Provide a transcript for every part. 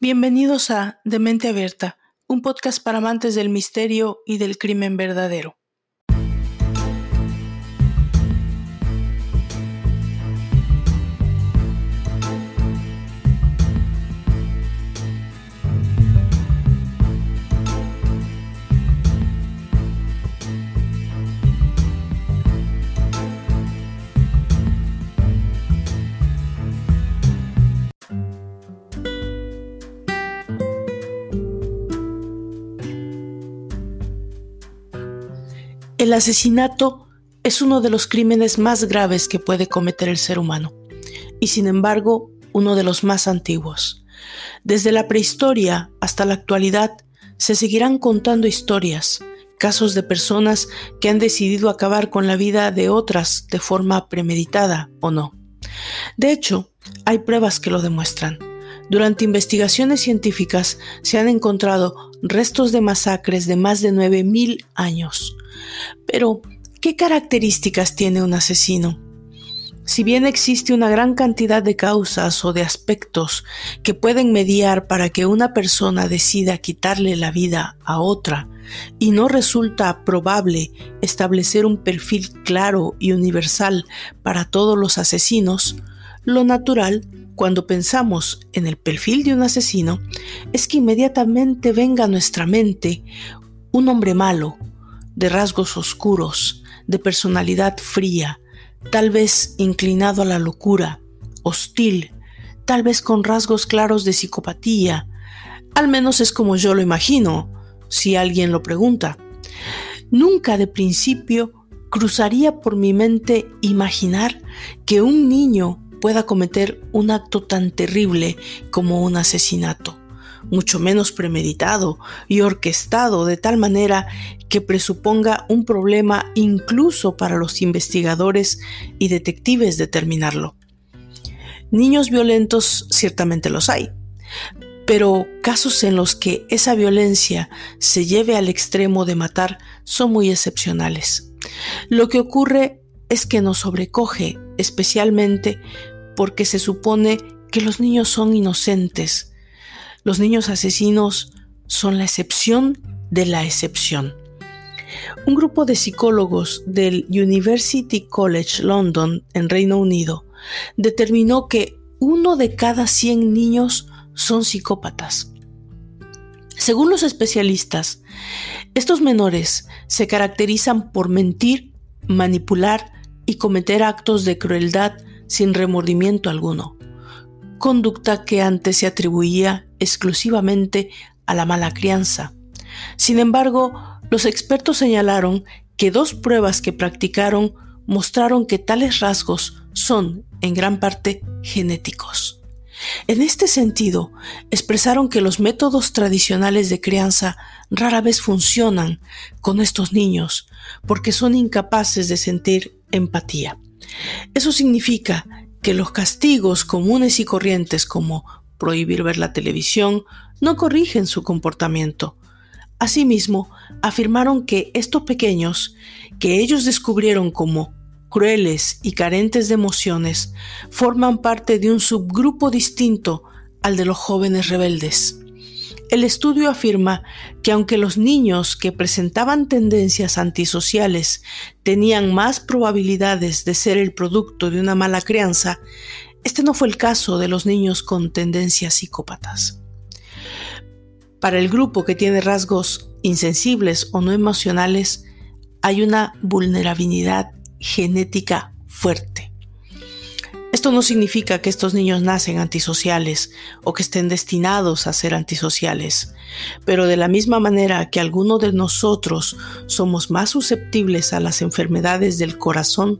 Bienvenidos a De Mente Abierta, un podcast para amantes del misterio y del crimen verdadero. El asesinato es uno de los crímenes más graves que puede cometer el ser humano, y sin embargo uno de los más antiguos. Desde la prehistoria hasta la actualidad se seguirán contando historias, casos de personas que han decidido acabar con la vida de otras de forma premeditada o no. De hecho, hay pruebas que lo demuestran. Durante investigaciones científicas se han encontrado restos de masacres de más de 9.000 años. Pero, ¿qué características tiene un asesino? Si bien existe una gran cantidad de causas o de aspectos que pueden mediar para que una persona decida quitarle la vida a otra, y no resulta probable establecer un perfil claro y universal para todos los asesinos, lo natural, cuando pensamos en el perfil de un asesino, es que inmediatamente venga a nuestra mente un hombre malo, de rasgos oscuros, de personalidad fría, tal vez inclinado a la locura, hostil, tal vez con rasgos claros de psicopatía. Al menos es como yo lo imagino, si alguien lo pregunta. Nunca de principio cruzaría por mi mente imaginar que un niño pueda cometer un acto tan terrible como un asesinato mucho menos premeditado y orquestado de tal manera que presuponga un problema incluso para los investigadores y detectives determinarlo. Niños violentos ciertamente los hay, pero casos en los que esa violencia se lleve al extremo de matar son muy excepcionales. Lo que ocurre es que nos sobrecoge especialmente porque se supone que los niños son inocentes, los niños asesinos son la excepción de la excepción. Un grupo de psicólogos del University College London en Reino Unido determinó que uno de cada 100 niños son psicópatas. Según los especialistas, estos menores se caracterizan por mentir, manipular y cometer actos de crueldad sin remordimiento alguno, conducta que antes se atribuía exclusivamente a la mala crianza. Sin embargo, los expertos señalaron que dos pruebas que practicaron mostraron que tales rasgos son, en gran parte, genéticos. En este sentido, expresaron que los métodos tradicionales de crianza rara vez funcionan con estos niños porque son incapaces de sentir empatía. Eso significa que los castigos comunes y corrientes como prohibir ver la televisión, no corrigen su comportamiento. Asimismo, afirmaron que estos pequeños, que ellos descubrieron como crueles y carentes de emociones, forman parte de un subgrupo distinto al de los jóvenes rebeldes. El estudio afirma que aunque los niños que presentaban tendencias antisociales tenían más probabilidades de ser el producto de una mala crianza, este no fue el caso de los niños con tendencias psicópatas. Para el grupo que tiene rasgos insensibles o no emocionales, hay una vulnerabilidad genética fuerte. Esto no significa que estos niños nacen antisociales o que estén destinados a ser antisociales, pero de la misma manera que algunos de nosotros somos más susceptibles a las enfermedades del corazón,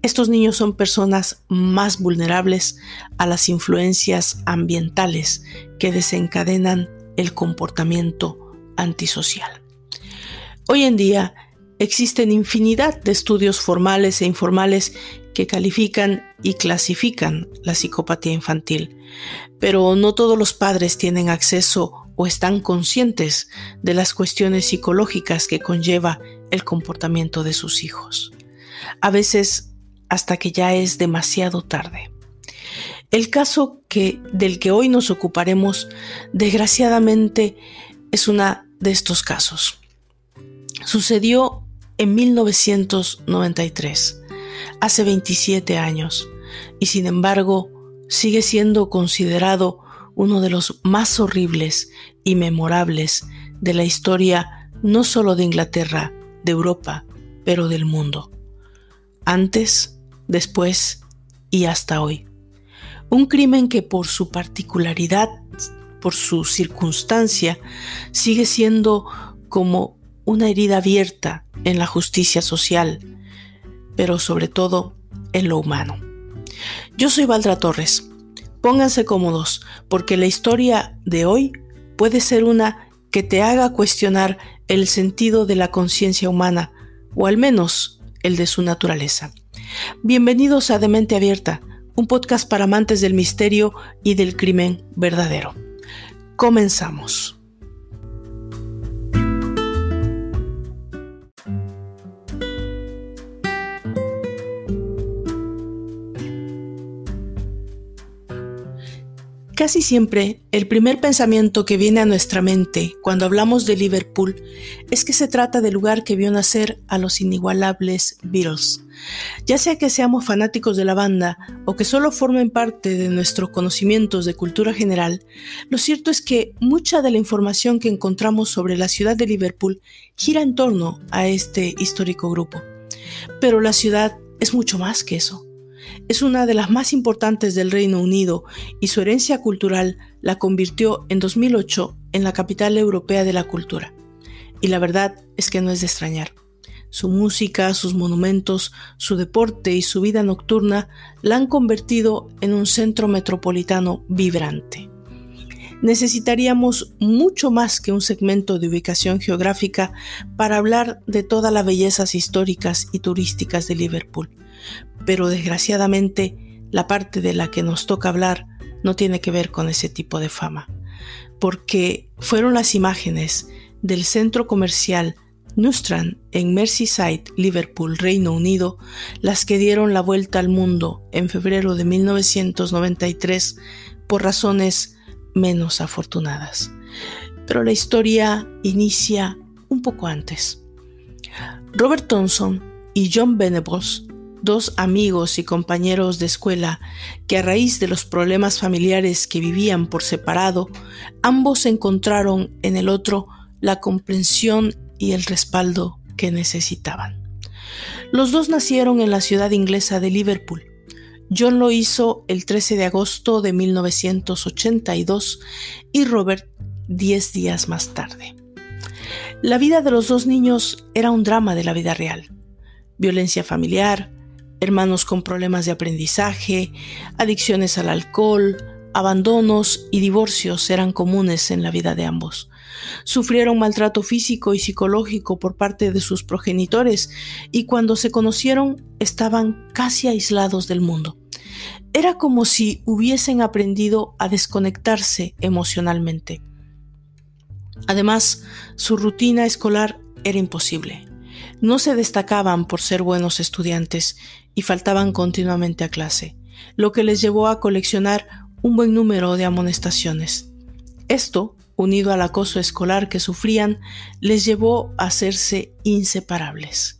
estos niños son personas más vulnerables a las influencias ambientales que desencadenan el comportamiento antisocial. Hoy en día existen infinidad de estudios formales e informales que califican y clasifican la psicopatía infantil, pero no todos los padres tienen acceso o están conscientes de las cuestiones psicológicas que conlleva el comportamiento de sus hijos. A veces hasta que ya es demasiado tarde. El caso del que hoy nos ocuparemos, desgraciadamente, es una de estos casos. Sucedió en 1993, hace 27 años, y sin embargo sigue siendo considerado uno de los más horribles y memorables de la historia no solo de Inglaterra, de Europa, pero del mundo. Antes, después y hasta hoy. Un crimen que por su particularidad, por su circunstancia, sigue siendo como una herida abierta en la justicia social, pero sobre todo en lo humano. Yo soy Valdra Torres. Pónganse cómodos porque la historia de hoy puede ser una que te haga cuestionar el sentido de la conciencia humana, o al menos el de su naturaleza. Bienvenidos a Demente Abierta, un podcast para amantes del misterio y del crimen verdadero. Comenzamos. Casi siempre, el primer pensamiento que viene a nuestra mente cuando hablamos de Liverpool es que se trata del lugar que vio nacer a los inigualables Beatles. Ya sea que seamos fanáticos de la banda o que solo formen parte de nuestros conocimientos de cultura general, lo cierto es que mucha de la información que encontramos sobre la ciudad de Liverpool gira en torno a este histórico grupo. Pero la ciudad es mucho más que eso. Es una de las más importantes del Reino Unido y su herencia cultural la convirtió en 2008 en la capital europea de la cultura. Y la verdad es que no es de extrañar. Su música, sus monumentos, su deporte y su vida nocturna la han convertido en un centro metropolitano vibrante. Necesitaríamos mucho más que un segmento de ubicación geográfica para hablar de todas las bellezas históricas y turísticas de Liverpool pero desgraciadamente la parte de la que nos toca hablar no tiene que ver con ese tipo de fama, porque fueron las imágenes del centro comercial Nustran en Merseyside, Liverpool, Reino Unido, las que dieron la vuelta al mundo en febrero de 1993 por razones menos afortunadas. Pero la historia inicia un poco antes. Robert Thompson y John Venables dos amigos y compañeros de escuela que a raíz de los problemas familiares que vivían por separado, ambos encontraron en el otro la comprensión y el respaldo que necesitaban. Los dos nacieron en la ciudad inglesa de Liverpool. John lo hizo el 13 de agosto de 1982 y Robert 10 días más tarde. La vida de los dos niños era un drama de la vida real. Violencia familiar, hermanos con problemas de aprendizaje, adicciones al alcohol, abandonos y divorcios eran comunes en la vida de ambos. Sufrieron maltrato físico y psicológico por parte de sus progenitores y cuando se conocieron estaban casi aislados del mundo. Era como si hubiesen aprendido a desconectarse emocionalmente. Además, su rutina escolar era imposible. No se destacaban por ser buenos estudiantes y faltaban continuamente a clase, lo que les llevó a coleccionar un buen número de amonestaciones. Esto, unido al acoso escolar que sufrían, les llevó a hacerse inseparables.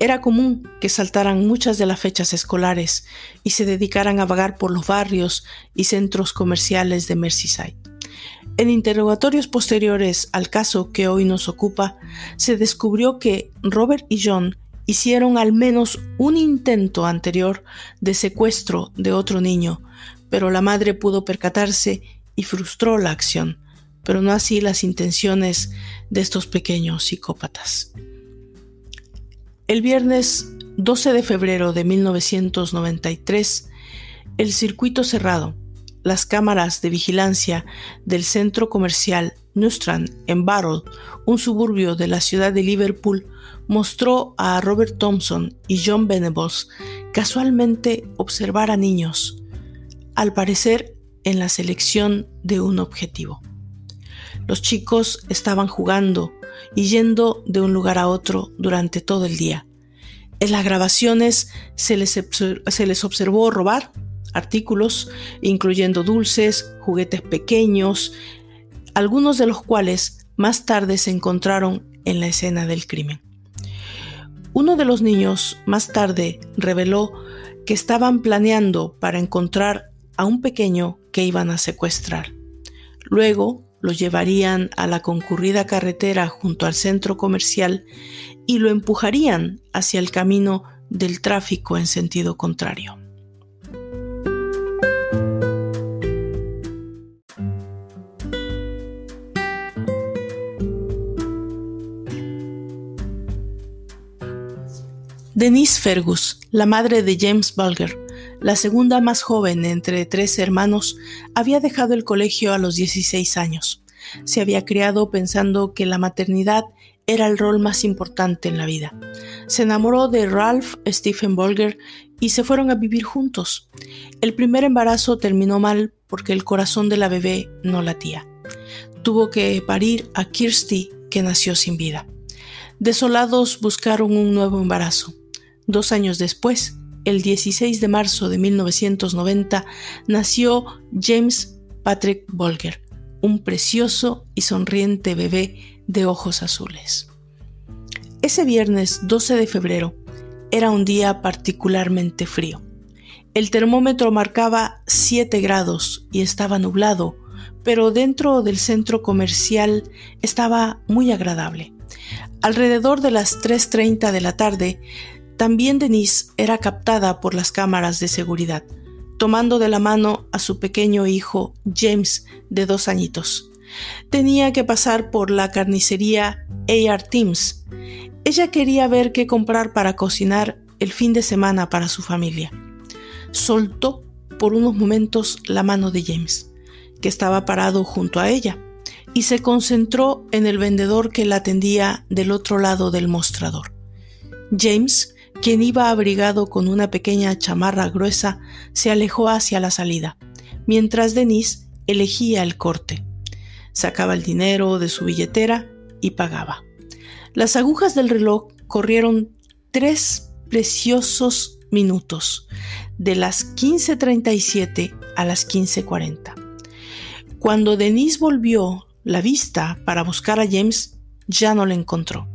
Era común que saltaran muchas de las fechas escolares y se dedicaran a vagar por los barrios y centros comerciales de Merseyside. En interrogatorios posteriores al caso que hoy nos ocupa, se descubrió que Robert y John hicieron al menos un intento anterior de secuestro de otro niño, pero la madre pudo percatarse y frustró la acción, pero no así las intenciones de estos pequeños psicópatas. El viernes 12 de febrero de 1993, el circuito cerrado, las cámaras de vigilancia del centro comercial Nustran en Barrow, un suburbio de la ciudad de Liverpool, mostró a Robert Thompson y John Venables casualmente observar a niños, al parecer en la selección de un objetivo. Los chicos estaban jugando y yendo de un lugar a otro durante todo el día. En las grabaciones se les, se les observó robar artículos, incluyendo dulces, juguetes pequeños, algunos de los cuales más tarde se encontraron en la escena del crimen. Uno de los niños más tarde reveló que estaban planeando para encontrar a un pequeño que iban a secuestrar. Luego lo llevarían a la concurrida carretera junto al centro comercial y lo empujarían hacia el camino del tráfico en sentido contrario. Denise Fergus, la madre de James Bulger, la segunda más joven entre tres hermanos, había dejado el colegio a los 16 años. Se había criado pensando que la maternidad era el rol más importante en la vida. Se enamoró de Ralph Stephen Bulger y se fueron a vivir juntos. El primer embarazo terminó mal porque el corazón de la bebé no latía. Tuvo que parir a Kirsty, que nació sin vida. Desolados buscaron un nuevo embarazo. Dos años después, el 16 de marzo de 1990, nació James Patrick Bolger, un precioso y sonriente bebé de ojos azules. Ese viernes 12 de febrero era un día particularmente frío. El termómetro marcaba 7 grados y estaba nublado, pero dentro del centro comercial estaba muy agradable. Alrededor de las 3.30 de la tarde también Denise era captada por las cámaras de seguridad, tomando de la mano a su pequeño hijo James de dos añitos. Tenía que pasar por la carnicería AR Teams. Ella quería ver qué comprar para cocinar el fin de semana para su familia. Soltó por unos momentos la mano de James, que estaba parado junto a ella, y se concentró en el vendedor que la atendía del otro lado del mostrador. James quien iba abrigado con una pequeña chamarra gruesa se alejó hacia la salida, mientras Denise elegía el corte. Sacaba el dinero de su billetera y pagaba. Las agujas del reloj corrieron tres preciosos minutos, de las 15.37 a las 15.40. Cuando Denise volvió la vista para buscar a James, ya no le encontró.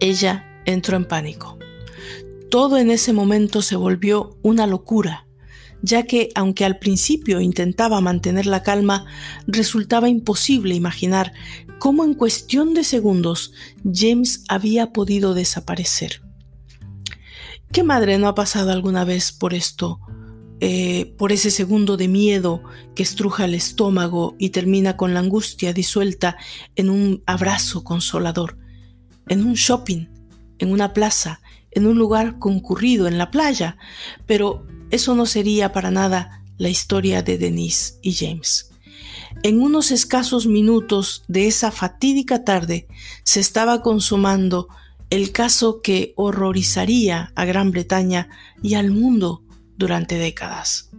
Ella entró en pánico. Todo en ese momento se volvió una locura, ya que aunque al principio intentaba mantener la calma, resultaba imposible imaginar cómo en cuestión de segundos James había podido desaparecer. ¿Qué madre no ha pasado alguna vez por esto? Eh, por ese segundo de miedo que estruja el estómago y termina con la angustia disuelta en un abrazo consolador, en un shopping, en una plaza, en un lugar concurrido en la playa, pero eso no sería para nada la historia de Denise y James. En unos escasos minutos de esa fatídica tarde se estaba consumando el caso que horrorizaría a Gran Bretaña y al mundo durante décadas.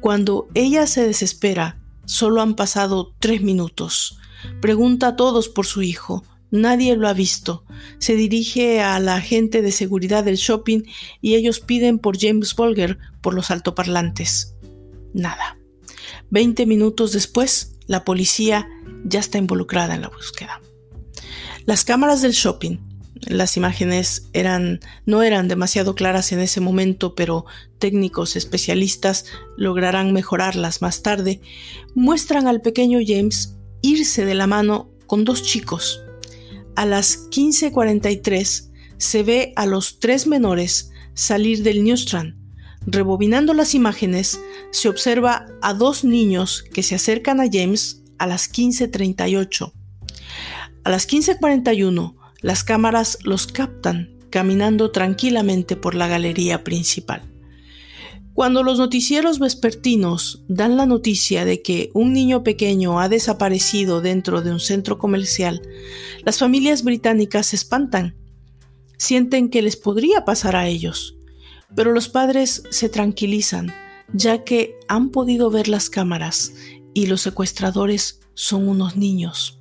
Cuando ella se desespera, solo han pasado tres minutos. Pregunta a todos por su hijo, Nadie lo ha visto. Se dirige a la agente de seguridad del shopping y ellos piden por James Bolger por los altoparlantes. Nada. Veinte minutos después, la policía ya está involucrada en la búsqueda. Las cámaras del shopping, las imágenes eran, no eran demasiado claras en ese momento, pero técnicos especialistas lograrán mejorarlas más tarde, muestran al pequeño James irse de la mano con dos chicos, a las 15:43 se ve a los tres menores salir del Newstrand. Rebobinando las imágenes, se observa a dos niños que se acercan a James a las 15:38. A las 15:41, las cámaras los captan caminando tranquilamente por la galería principal. Cuando los noticieros vespertinos dan la noticia de que un niño pequeño ha desaparecido dentro de un centro comercial, las familias británicas se espantan. Sienten que les podría pasar a ellos, pero los padres se tranquilizan, ya que han podido ver las cámaras y los secuestradores son unos niños.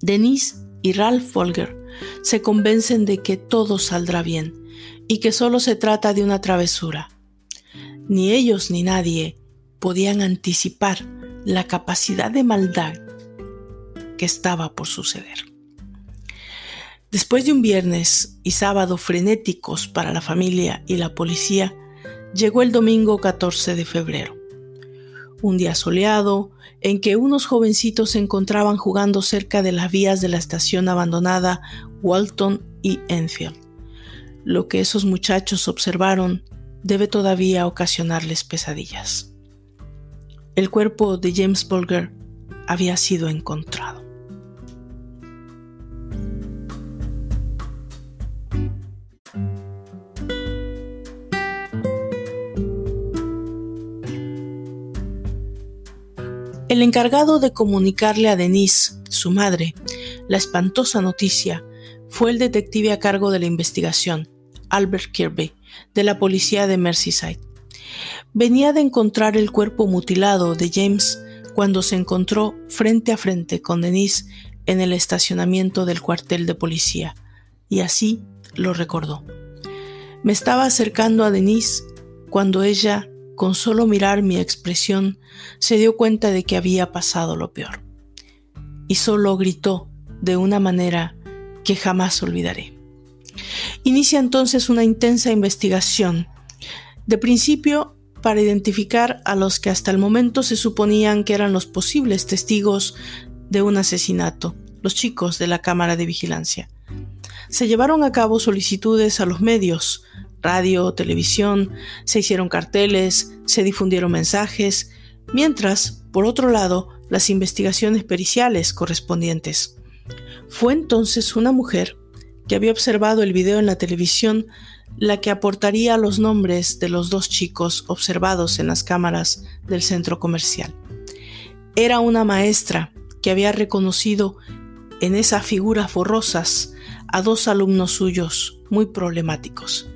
Denise y Ralph Folger se convencen de que todo saldrá bien y que solo se trata de una travesura. Ni ellos ni nadie podían anticipar la capacidad de maldad que estaba por suceder. Después de un viernes y sábado frenéticos para la familia y la policía, llegó el domingo 14 de febrero. Un día soleado en que unos jovencitos se encontraban jugando cerca de las vías de la estación abandonada Walton y Enfield. Lo que esos muchachos observaron debe todavía ocasionarles pesadillas. El cuerpo de James Bulger había sido encontrado. El encargado de comunicarle a Denise, su madre, la espantosa noticia fue el detective a cargo de la investigación, Albert Kirby, de la policía de Merseyside. Venía de encontrar el cuerpo mutilado de James cuando se encontró frente a frente con Denise en el estacionamiento del cuartel de policía, y así lo recordó. Me estaba acercando a Denise cuando ella con solo mirar mi expresión, se dio cuenta de que había pasado lo peor. Y solo gritó de una manera que jamás olvidaré. Inicia entonces una intensa investigación, de principio para identificar a los que hasta el momento se suponían que eran los posibles testigos de un asesinato, los chicos de la Cámara de Vigilancia. Se llevaron a cabo solicitudes a los medios, radio, televisión, se hicieron carteles, se difundieron mensajes, mientras, por otro lado, las investigaciones periciales correspondientes. Fue entonces una mujer que había observado el video en la televisión la que aportaría los nombres de los dos chicos observados en las cámaras del centro comercial. Era una maestra que había reconocido en esas figuras borrosas a dos alumnos suyos muy problemáticos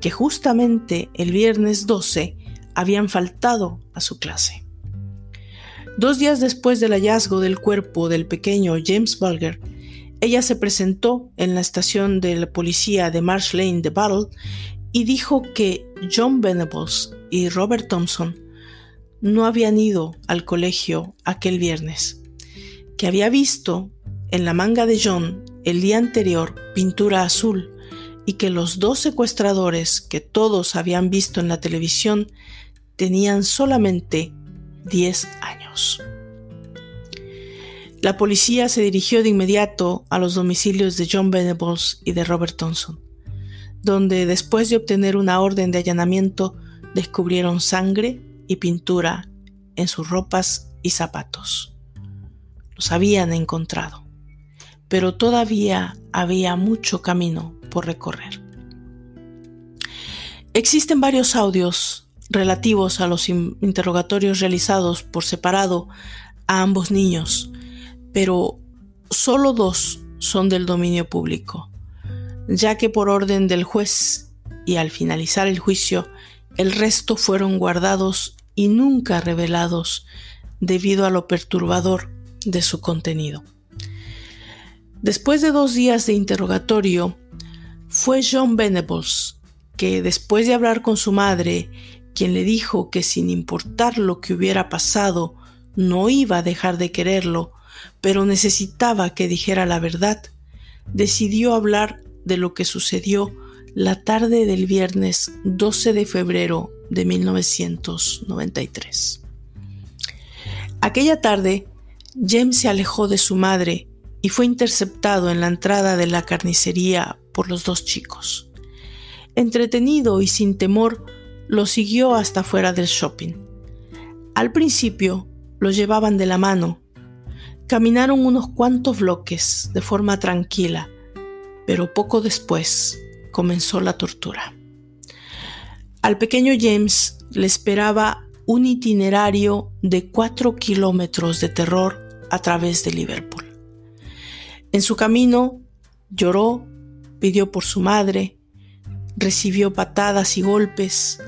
que justamente el viernes 12 habían faltado a su clase. Dos días después del hallazgo del cuerpo del pequeño James Bulger, ella se presentó en la estación de la policía de Marsh Lane de Battle y dijo que John Venables y Robert Thompson no habían ido al colegio aquel viernes, que había visto en la manga de John el día anterior pintura azul y que los dos secuestradores que todos habían visto en la televisión tenían solamente 10 años. La policía se dirigió de inmediato a los domicilios de John Venables y de Robert Thompson, donde después de obtener una orden de allanamiento descubrieron sangre y pintura en sus ropas y zapatos. Los habían encontrado, pero todavía había mucho camino recorrer. Existen varios audios relativos a los interrogatorios realizados por separado a ambos niños, pero solo dos son del dominio público, ya que por orden del juez y al finalizar el juicio, el resto fueron guardados y nunca revelados debido a lo perturbador de su contenido. Después de dos días de interrogatorio, fue John Venables, que después de hablar con su madre, quien le dijo que sin importar lo que hubiera pasado, no iba a dejar de quererlo, pero necesitaba que dijera la verdad, decidió hablar de lo que sucedió la tarde del viernes 12 de febrero de 1993. Aquella tarde, James se alejó de su madre y fue interceptado en la entrada de la carnicería por los dos chicos. Entretenido y sin temor, lo siguió hasta fuera del shopping. Al principio lo llevaban de la mano. Caminaron unos cuantos bloques de forma tranquila, pero poco después comenzó la tortura. Al pequeño James le esperaba un itinerario de cuatro kilómetros de terror a través de Liverpool. En su camino lloró pidió por su madre, recibió patadas y golpes.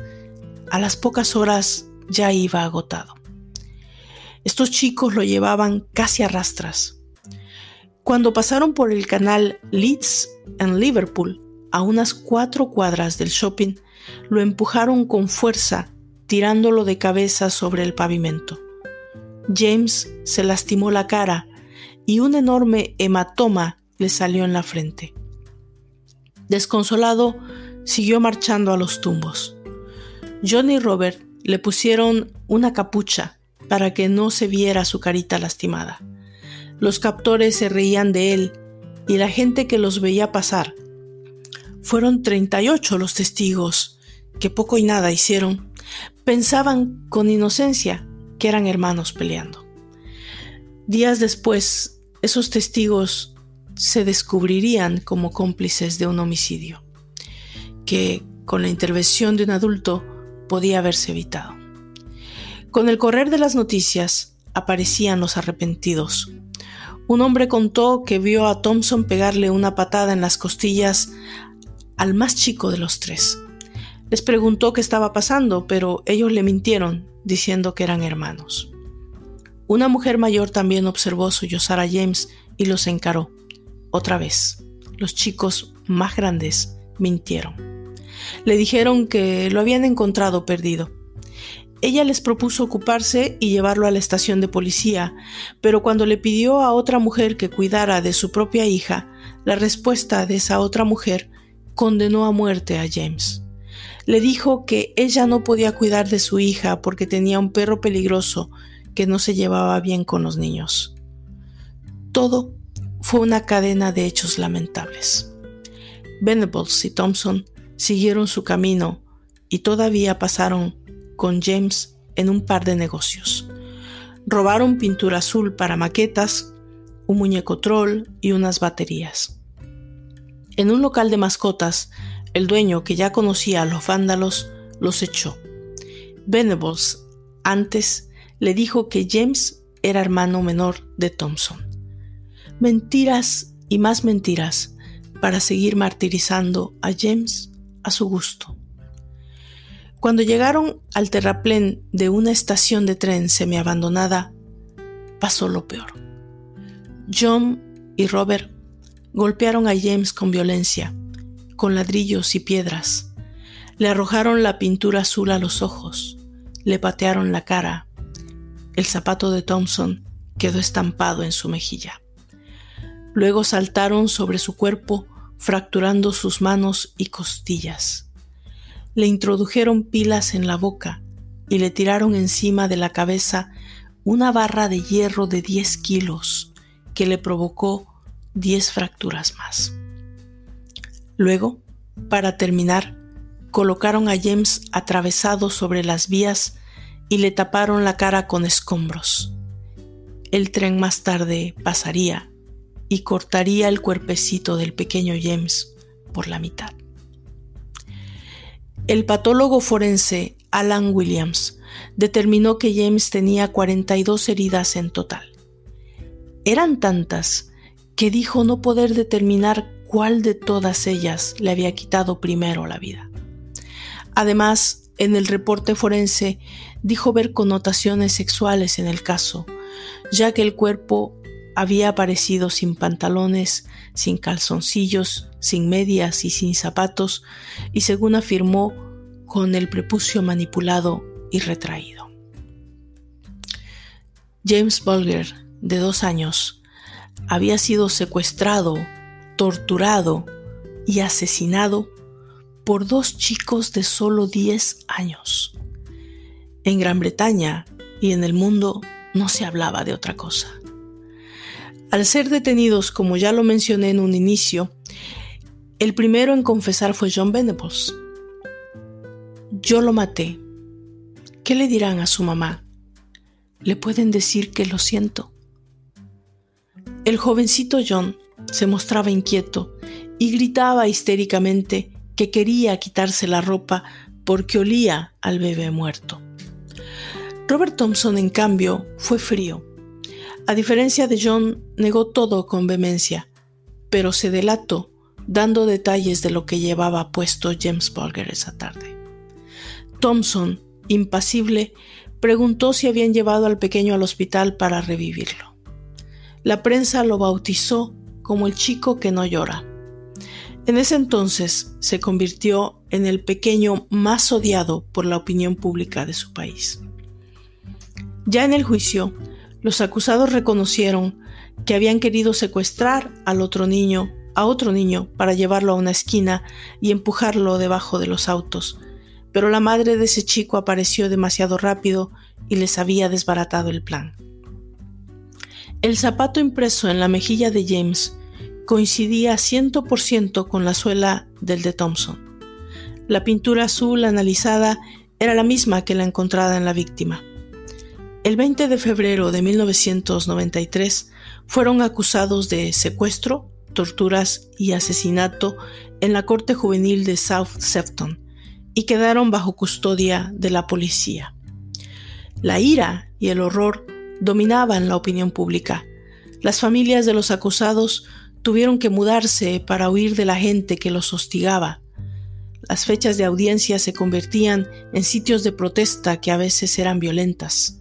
A las pocas horas ya iba agotado. Estos chicos lo llevaban casi a rastras. Cuando pasaron por el canal Leeds en Liverpool, a unas cuatro cuadras del shopping, lo empujaron con fuerza, tirándolo de cabeza sobre el pavimento. James se lastimó la cara y un enorme hematoma le salió en la frente. Desconsolado, siguió marchando a los tumbos. John y Robert le pusieron una capucha para que no se viera su carita lastimada. Los captores se reían de él y la gente que los veía pasar. Fueron 38 los testigos, que poco y nada hicieron. Pensaban con inocencia que eran hermanos peleando. Días después, esos testigos se descubrirían como cómplices de un homicidio, que con la intervención de un adulto podía haberse evitado. Con el correr de las noticias aparecían los arrepentidos. Un hombre contó que vio a Thompson pegarle una patada en las costillas al más chico de los tres. Les preguntó qué estaba pasando, pero ellos le mintieron, diciendo que eran hermanos. Una mujer mayor también observó sollozar a James y los encaró. Otra vez, los chicos más grandes mintieron. Le dijeron que lo habían encontrado perdido. Ella les propuso ocuparse y llevarlo a la estación de policía, pero cuando le pidió a otra mujer que cuidara de su propia hija, la respuesta de esa otra mujer condenó a muerte a James le dijo que ella no podía cuidar de su hija porque tenía un perro peligroso que no se llevaba bien con los niños. Todo fue una cadena de hechos lamentables. Venables y Thompson siguieron su camino y todavía pasaron con James en un par de negocios. Robaron pintura azul para maquetas, un muñeco troll y unas baterías. En un local de mascotas el dueño, que ya conocía a los vándalos, los echó. Venables antes le dijo que James era hermano menor de Thompson. Mentiras y más mentiras para seguir martirizando a James a su gusto. Cuando llegaron al terraplén de una estación de tren semiabandonada, pasó lo peor. John y Robert golpearon a James con violencia con ladrillos y piedras. Le arrojaron la pintura azul a los ojos, le patearon la cara. El zapato de Thompson quedó estampado en su mejilla. Luego saltaron sobre su cuerpo, fracturando sus manos y costillas. Le introdujeron pilas en la boca y le tiraron encima de la cabeza una barra de hierro de 10 kilos que le provocó 10 fracturas más. Luego, para terminar, colocaron a James atravesado sobre las vías y le taparon la cara con escombros. El tren más tarde pasaría y cortaría el cuerpecito del pequeño James por la mitad. El patólogo forense Alan Williams determinó que James tenía 42 heridas en total. Eran tantas que dijo no poder determinar cuál de todas ellas le había quitado primero la vida. Además, en el reporte forense dijo ver connotaciones sexuales en el caso, ya que el cuerpo había aparecido sin pantalones, sin calzoncillos, sin medias y sin zapatos, y según afirmó, con el prepucio manipulado y retraído. James Bulger, de dos años, había sido secuestrado torturado y asesinado por dos chicos de solo 10 años. En Gran Bretaña y en el mundo no se hablaba de otra cosa. Al ser detenidos, como ya lo mencioné en un inicio, el primero en confesar fue John Venables. Yo lo maté. ¿Qué le dirán a su mamá? ¿Le pueden decir que lo siento? El jovencito John se mostraba inquieto y gritaba histéricamente que quería quitarse la ropa porque olía al bebé muerto. Robert Thompson, en cambio, fue frío. A diferencia de John, negó todo con vehemencia, pero se delató dando detalles de lo que llevaba puesto James Bulger esa tarde. Thompson, impasible, preguntó si habían llevado al pequeño al hospital para revivirlo. La prensa lo bautizó como el chico que no llora. En ese entonces se convirtió en el pequeño más odiado por la opinión pública de su país. Ya en el juicio, los acusados reconocieron que habían querido secuestrar al otro niño, a otro niño, para llevarlo a una esquina y empujarlo debajo de los autos, pero la madre de ese chico apareció demasiado rápido y les había desbaratado el plan. El zapato impreso en la mejilla de James coincidía 100% con la suela del de Thompson. La pintura azul analizada era la misma que la encontrada en la víctima. El 20 de febrero de 1993 fueron acusados de secuestro, torturas y asesinato en la Corte Juvenil de South Sefton y quedaron bajo custodia de la policía. La ira y el horror dominaban la opinión pública. Las familias de los acusados tuvieron que mudarse para huir de la gente que los hostigaba. Las fechas de audiencia se convertían en sitios de protesta que a veces eran violentas.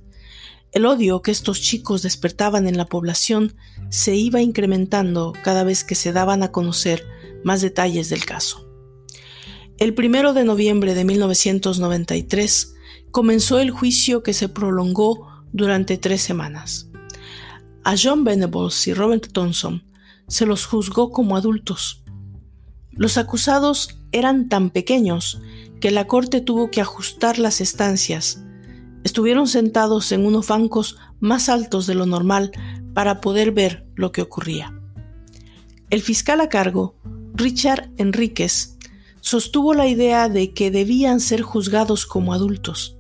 El odio que estos chicos despertaban en la población se iba incrementando cada vez que se daban a conocer más detalles del caso. El primero de noviembre de 1993 comenzó el juicio que se prolongó durante tres semanas. A John Venables y Robert Thompson se los juzgó como adultos. Los acusados eran tan pequeños que la corte tuvo que ajustar las estancias. Estuvieron sentados en unos bancos más altos de lo normal para poder ver lo que ocurría. El fiscal a cargo, Richard Enríquez, sostuvo la idea de que debían ser juzgados como adultos.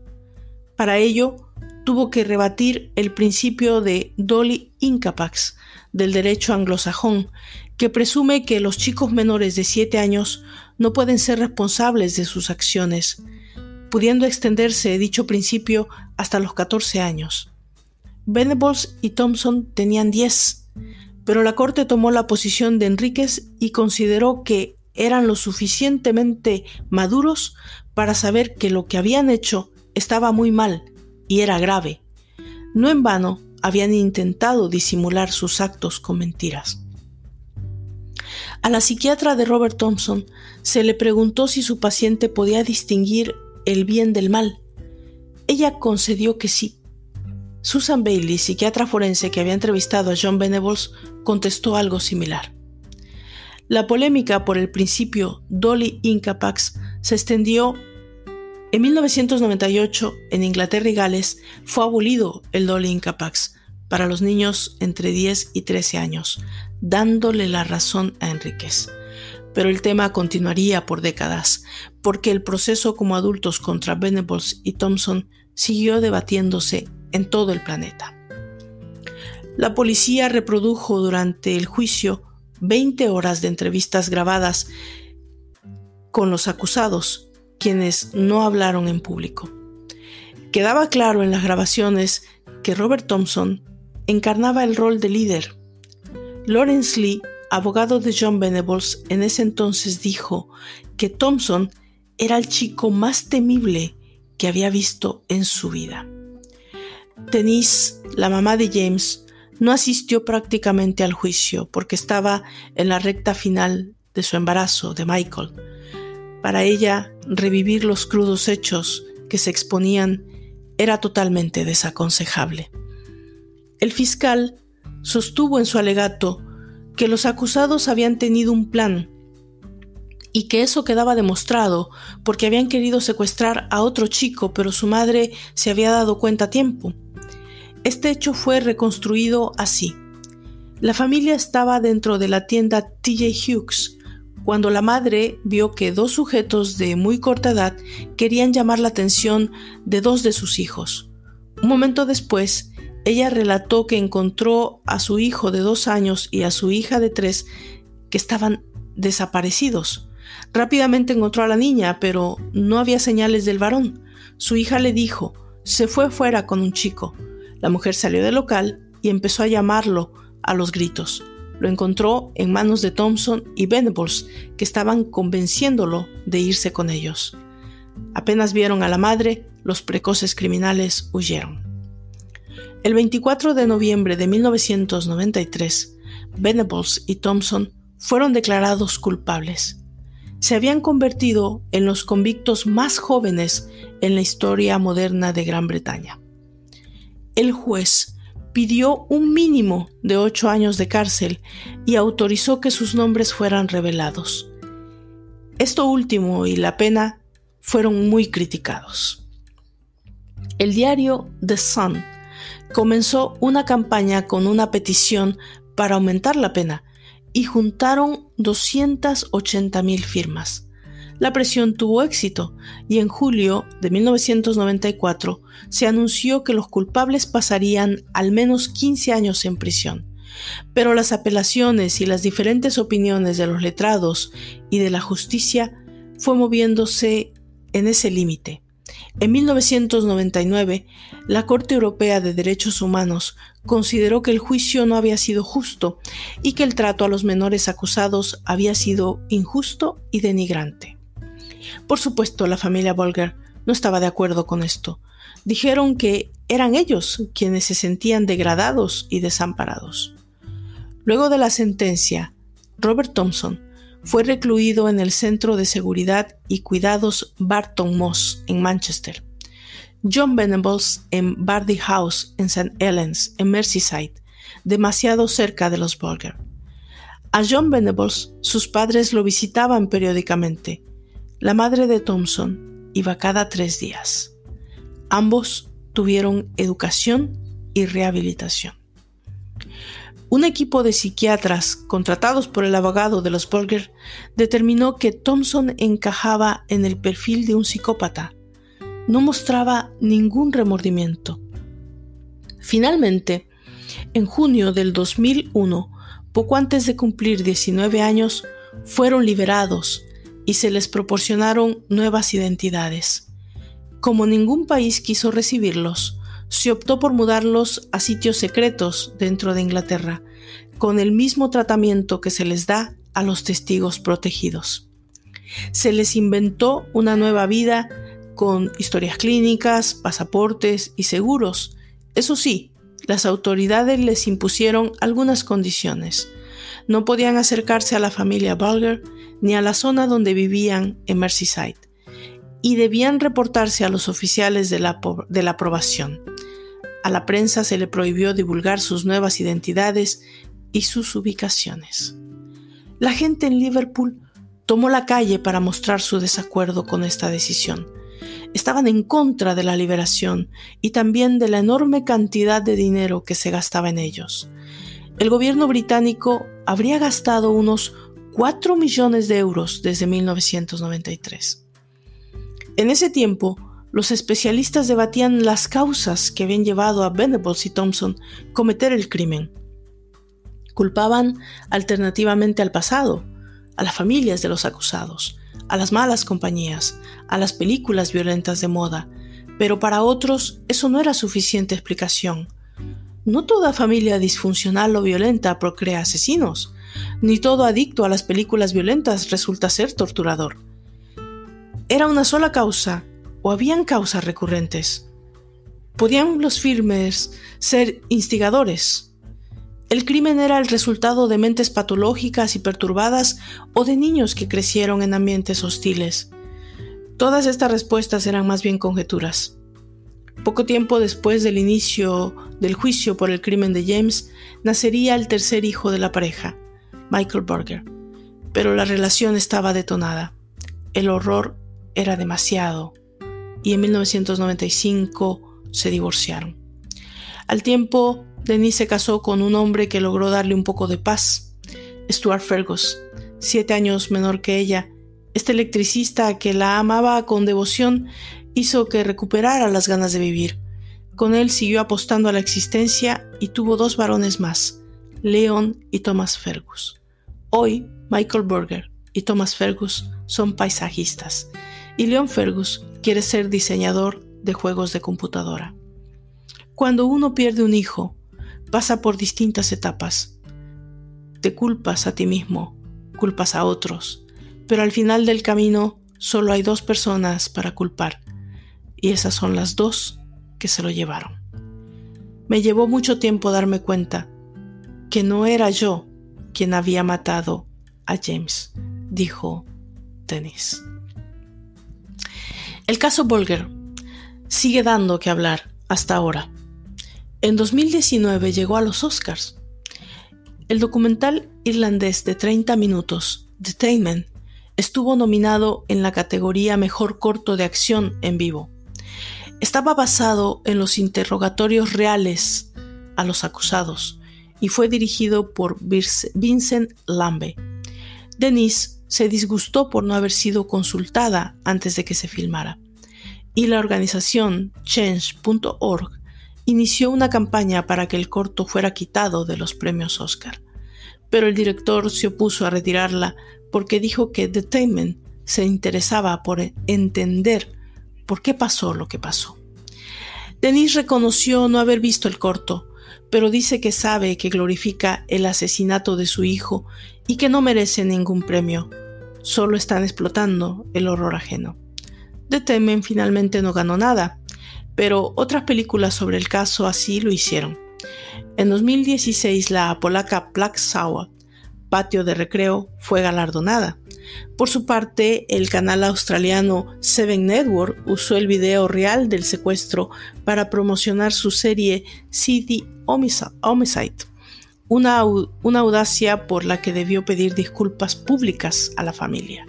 Para ello, tuvo que rebatir el principio de Dolly Incapax del derecho anglosajón, que presume que los chicos menores de 7 años no pueden ser responsables de sus acciones, pudiendo extenderse dicho principio hasta los 14 años. Venables y Thompson tenían 10, pero la Corte tomó la posición de Enríquez y consideró que eran lo suficientemente maduros para saber que lo que habían hecho estaba muy mal y era grave. No en vano habían intentado disimular sus actos con mentiras. A la psiquiatra de Robert Thompson se le preguntó si su paciente podía distinguir el bien del mal. Ella concedió que sí. Susan Bailey, psiquiatra forense que había entrevistado a John Venables, contestó algo similar. La polémica por el principio Dolly Incapax se extendió en 1998, en Inglaterra y Gales, fue abolido el Dolly Incapax para los niños entre 10 y 13 años, dándole la razón a Enríquez. Pero el tema continuaría por décadas, porque el proceso como adultos contra Venables y Thompson siguió debatiéndose en todo el planeta. La policía reprodujo durante el juicio 20 horas de entrevistas grabadas con los acusados quienes no hablaron en público. Quedaba claro en las grabaciones que Robert Thompson encarnaba el rol de líder. Lawrence Lee, abogado de John Venables, en ese entonces dijo que Thompson era el chico más temible que había visto en su vida. Denise, la mamá de James, no asistió prácticamente al juicio porque estaba en la recta final de su embarazo de Michael para ella, revivir los crudos hechos que se exponían era totalmente desaconsejable. El fiscal sostuvo en su alegato que los acusados habían tenido un plan y que eso quedaba demostrado porque habían querido secuestrar a otro chico, pero su madre se había dado cuenta a tiempo. Este hecho fue reconstruido así. La familia estaba dentro de la tienda TJ Hughes, cuando la madre vio que dos sujetos de muy corta edad querían llamar la atención de dos de sus hijos. Un momento después, ella relató que encontró a su hijo de dos años y a su hija de tres que estaban desaparecidos. Rápidamente encontró a la niña, pero no había señales del varón. Su hija le dijo, se fue fuera con un chico. La mujer salió del local y empezó a llamarlo a los gritos. Lo encontró en manos de Thompson y Venables, que estaban convenciéndolo de irse con ellos. Apenas vieron a la madre, los precoces criminales huyeron. El 24 de noviembre de 1993, Venables y Thompson fueron declarados culpables. Se habían convertido en los convictos más jóvenes en la historia moderna de Gran Bretaña. El juez pidió un mínimo de ocho años de cárcel y autorizó que sus nombres fueran revelados. Esto último y la pena fueron muy criticados. El diario The Sun comenzó una campaña con una petición para aumentar la pena y juntaron 280.000 firmas. La presión tuvo éxito y en julio de 1994 se anunció que los culpables pasarían al menos 15 años en prisión. Pero las apelaciones y las diferentes opiniones de los letrados y de la justicia fue moviéndose en ese límite. En 1999, la Corte Europea de Derechos Humanos consideró que el juicio no había sido justo y que el trato a los menores acusados había sido injusto y denigrante. Por supuesto, la familia Bolger no estaba de acuerdo con esto. Dijeron que eran ellos quienes se sentían degradados y desamparados. Luego de la sentencia, Robert Thompson fue recluido en el Centro de Seguridad y Cuidados Barton Moss en Manchester. John Venables en Bardy House en St. Helens, en Merseyside, demasiado cerca de los Bolger. A John Venables sus padres lo visitaban periódicamente. La madre de Thompson iba cada tres días. Ambos tuvieron educación y rehabilitación. Un equipo de psiquiatras contratados por el abogado de los Bolger determinó que Thompson encajaba en el perfil de un psicópata. No mostraba ningún remordimiento. Finalmente, en junio del 2001, poco antes de cumplir 19 años, fueron liberados y se les proporcionaron nuevas identidades. Como ningún país quiso recibirlos, se optó por mudarlos a sitios secretos dentro de Inglaterra, con el mismo tratamiento que se les da a los testigos protegidos. Se les inventó una nueva vida con historias clínicas, pasaportes y seguros. Eso sí, las autoridades les impusieron algunas condiciones. No podían acercarse a la familia Bulger ni a la zona donde vivían en Merseyside y debían reportarse a los oficiales de la, de la aprobación. A la prensa se le prohibió divulgar sus nuevas identidades y sus ubicaciones. La gente en Liverpool tomó la calle para mostrar su desacuerdo con esta decisión. Estaban en contra de la liberación y también de la enorme cantidad de dinero que se gastaba en ellos. El gobierno británico habría gastado unos 4 millones de euros desde 1993. En ese tiempo, los especialistas debatían las causas que habían llevado a Venables y Thompson a cometer el crimen. Culpaban alternativamente al pasado, a las familias de los acusados, a las malas compañías, a las películas violentas de moda, pero para otros eso no era suficiente explicación. No toda familia disfuncional o violenta procrea asesinos, ni todo adicto a las películas violentas resulta ser torturador. Era una sola causa, o habían causas recurrentes. ¿Podían los firmes ser instigadores? ¿El crimen era el resultado de mentes patológicas y perturbadas o de niños que crecieron en ambientes hostiles? Todas estas respuestas eran más bien conjeturas. Poco tiempo después del inicio del juicio por el crimen de James, nacería el tercer hijo de la pareja, Michael Burger. Pero la relación estaba detonada. El horror era demasiado y en 1995 se divorciaron. Al tiempo, Denise se casó con un hombre que logró darle un poco de paz, Stuart Fergus, siete años menor que ella. Este electricista que la amaba con devoción hizo que recuperara las ganas de vivir. Con él siguió apostando a la existencia y tuvo dos varones más, Leon y Thomas Fergus. Hoy, Michael Burger y Thomas Fergus son paisajistas y Leon Fergus quiere ser diseñador de juegos de computadora. Cuando uno pierde un hijo, pasa por distintas etapas. Te culpas a ti mismo, culpas a otros, pero al final del camino solo hay dos personas para culpar, y esas son las dos que se lo llevaron. Me llevó mucho tiempo darme cuenta que no era yo quien había matado a James, dijo Dennis. El caso Bolger sigue dando que hablar hasta ahora. En 2019 llegó a los Oscars. El documental irlandés de 30 minutos, Detainment, estuvo nominado en la categoría Mejor Corto de Acción en Vivo. Estaba basado en los interrogatorios reales a los acusados y fue dirigido por Vincent Lambe. Denise se disgustó por no haber sido consultada antes de que se filmara y la organización change.org inició una campaña para que el corto fuera quitado de los premios Oscar. Pero el director se opuso a retirarla porque dijo que Detainment se interesaba por entender por qué pasó lo que pasó. Denise reconoció no haber visto el corto, pero dice que sabe que glorifica el asesinato de su hijo y que no merece ningún premio. Solo están explotando el horror ajeno. The Temen finalmente no ganó nada, pero otras películas sobre el caso así lo hicieron. En 2016 la polaca Black Sour, Patio de Recreo, fue galardonada. Por su parte, el canal australiano Seven Network usó el video real del secuestro para promocionar su serie City Homicide, una, una audacia por la que debió pedir disculpas públicas a la familia.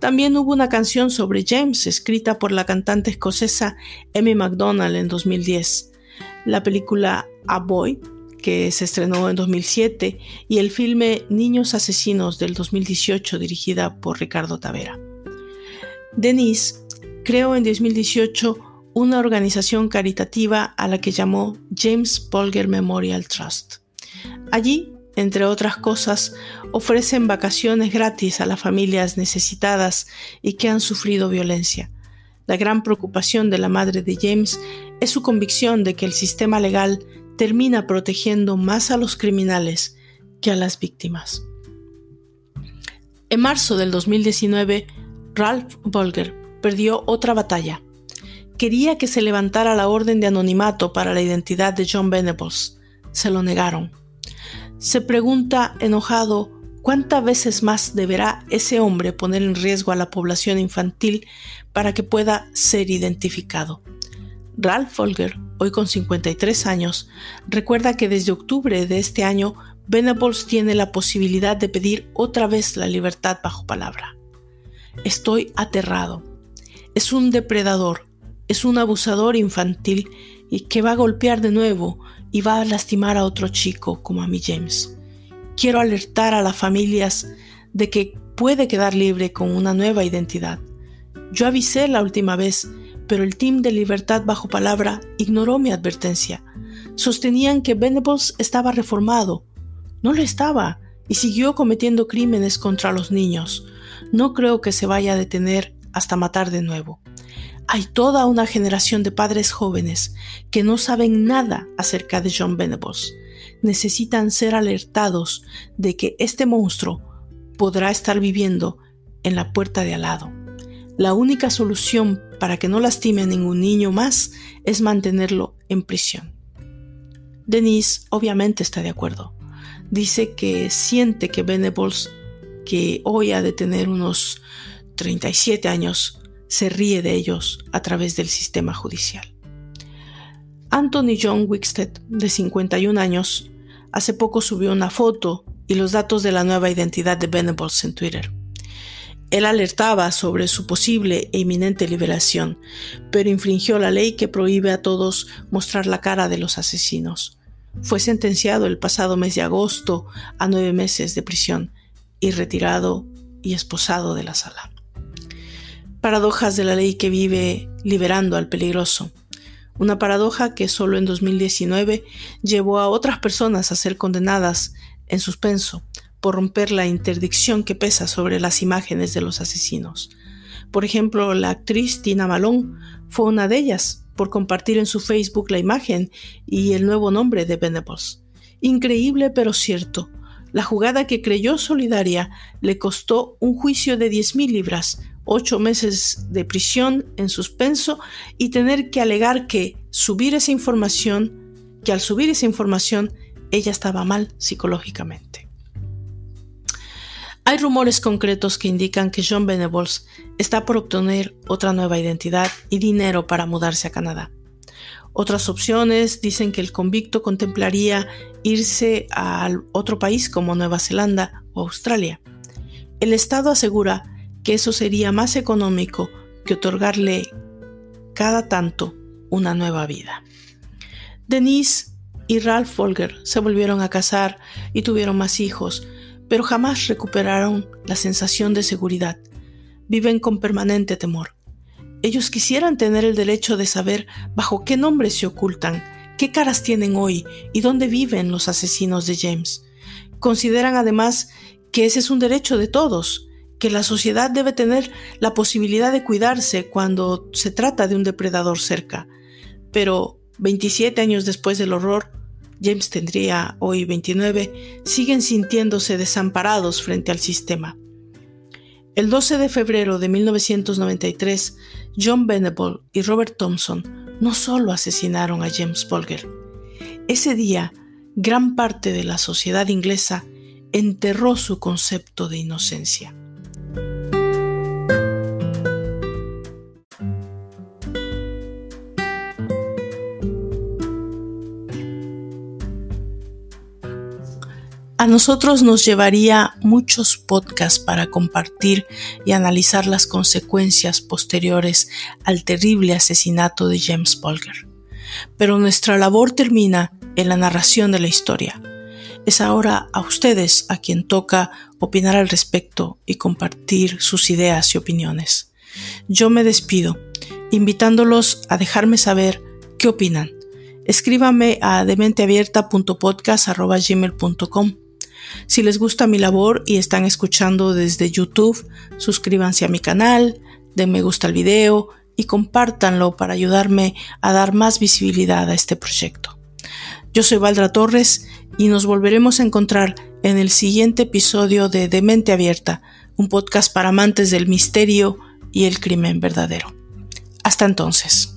También hubo una canción sobre James escrita por la cantante escocesa Emmy MacDonald en 2010. La película A Boy, que se estrenó en 2007, y el filme Niños Asesinos del 2018 dirigida por Ricardo Tavera. Denise creó en 2018 una organización caritativa a la que llamó James Polger Memorial Trust. Allí entre otras cosas, ofrecen vacaciones gratis a las familias necesitadas y que han sufrido violencia. La gran preocupación de la madre de James es su convicción de que el sistema legal termina protegiendo más a los criminales que a las víctimas. En marzo del 2019, Ralph Bolger perdió otra batalla. Quería que se levantara la orden de anonimato para la identidad de John Venables. Se lo negaron. Se pregunta enojado cuántas veces más deberá ese hombre poner en riesgo a la población infantil para que pueda ser identificado. Ralph Folger, hoy con 53 años, recuerda que desde octubre de este año Venables tiene la posibilidad de pedir otra vez la libertad bajo palabra. Estoy aterrado. Es un depredador, es un abusador infantil y que va a golpear de nuevo y va a lastimar a otro chico como a mi James. Quiero alertar a las familias de que puede quedar libre con una nueva identidad. Yo avisé la última vez, pero el team de Libertad bajo palabra ignoró mi advertencia. Sostenían que Venables estaba reformado. No lo estaba y siguió cometiendo crímenes contra los niños. No creo que se vaya a detener hasta matar de nuevo. Hay toda una generación de padres jóvenes que no saben nada acerca de John Venables. Necesitan ser alertados de que este monstruo podrá estar viviendo en la puerta de al lado. La única solución para que no lastime a ningún niño más es mantenerlo en prisión. Denise obviamente está de acuerdo. Dice que siente que Venables, que hoy ha de tener unos 37 años, se ríe de ellos a través del sistema judicial. Anthony John Wickstead, de 51 años, hace poco subió una foto y los datos de la nueva identidad de Venables en Twitter. Él alertaba sobre su posible e inminente liberación, pero infringió la ley que prohíbe a todos mostrar la cara de los asesinos. Fue sentenciado el pasado mes de agosto a nueve meses de prisión y retirado y esposado de la sala paradojas de la ley que vive liberando al peligroso. Una paradoja que solo en 2019 llevó a otras personas a ser condenadas en suspenso por romper la interdicción que pesa sobre las imágenes de los asesinos. Por ejemplo, la actriz Tina Malone fue una de ellas por compartir en su Facebook la imagen y el nuevo nombre de Venables. Increíble pero cierto. La jugada que creyó solidaria le costó un juicio de 10.000 libras, ocho meses de prisión en suspenso y tener que alegar que subir esa información, que al subir esa información ella estaba mal psicológicamente. Hay rumores concretos que indican que John Venables está por obtener otra nueva identidad y dinero para mudarse a Canadá. Otras opciones dicen que el convicto contemplaría irse a otro país como Nueva Zelanda o Australia. El Estado asegura que eso sería más económico que otorgarle cada tanto una nueva vida. Denise y Ralph Folger se volvieron a casar y tuvieron más hijos, pero jamás recuperaron la sensación de seguridad. Viven con permanente temor. Ellos quisieran tener el derecho de saber bajo qué nombre se ocultan, qué caras tienen hoy y dónde viven los asesinos de James. Consideran además que ese es un derecho de todos, que la sociedad debe tener la posibilidad de cuidarse cuando se trata de un depredador cerca. Pero 27 años después del horror, James tendría hoy 29, siguen sintiéndose desamparados frente al sistema. El 12 de febrero de 1993, John Venable y Robert Thompson no solo asesinaron a James Bolger. Ese día, gran parte de la sociedad inglesa enterró su concepto de inocencia. A nosotros nos llevaría muchos podcasts para compartir y analizar las consecuencias posteriores al terrible asesinato de James Polger. Pero nuestra labor termina en la narración de la historia. Es ahora a ustedes a quien toca opinar al respecto y compartir sus ideas y opiniones. Yo me despido, invitándolos a dejarme saber qué opinan. Escríbame a dementeabierta.podcast.gmail.com si les gusta mi labor y están escuchando desde YouTube, suscríbanse a mi canal, den me gusta al video y compártanlo para ayudarme a dar más visibilidad a este proyecto. Yo soy Valdra Torres y nos volveremos a encontrar en el siguiente episodio de Demente Abierta, un podcast para amantes del misterio y el crimen verdadero. Hasta entonces.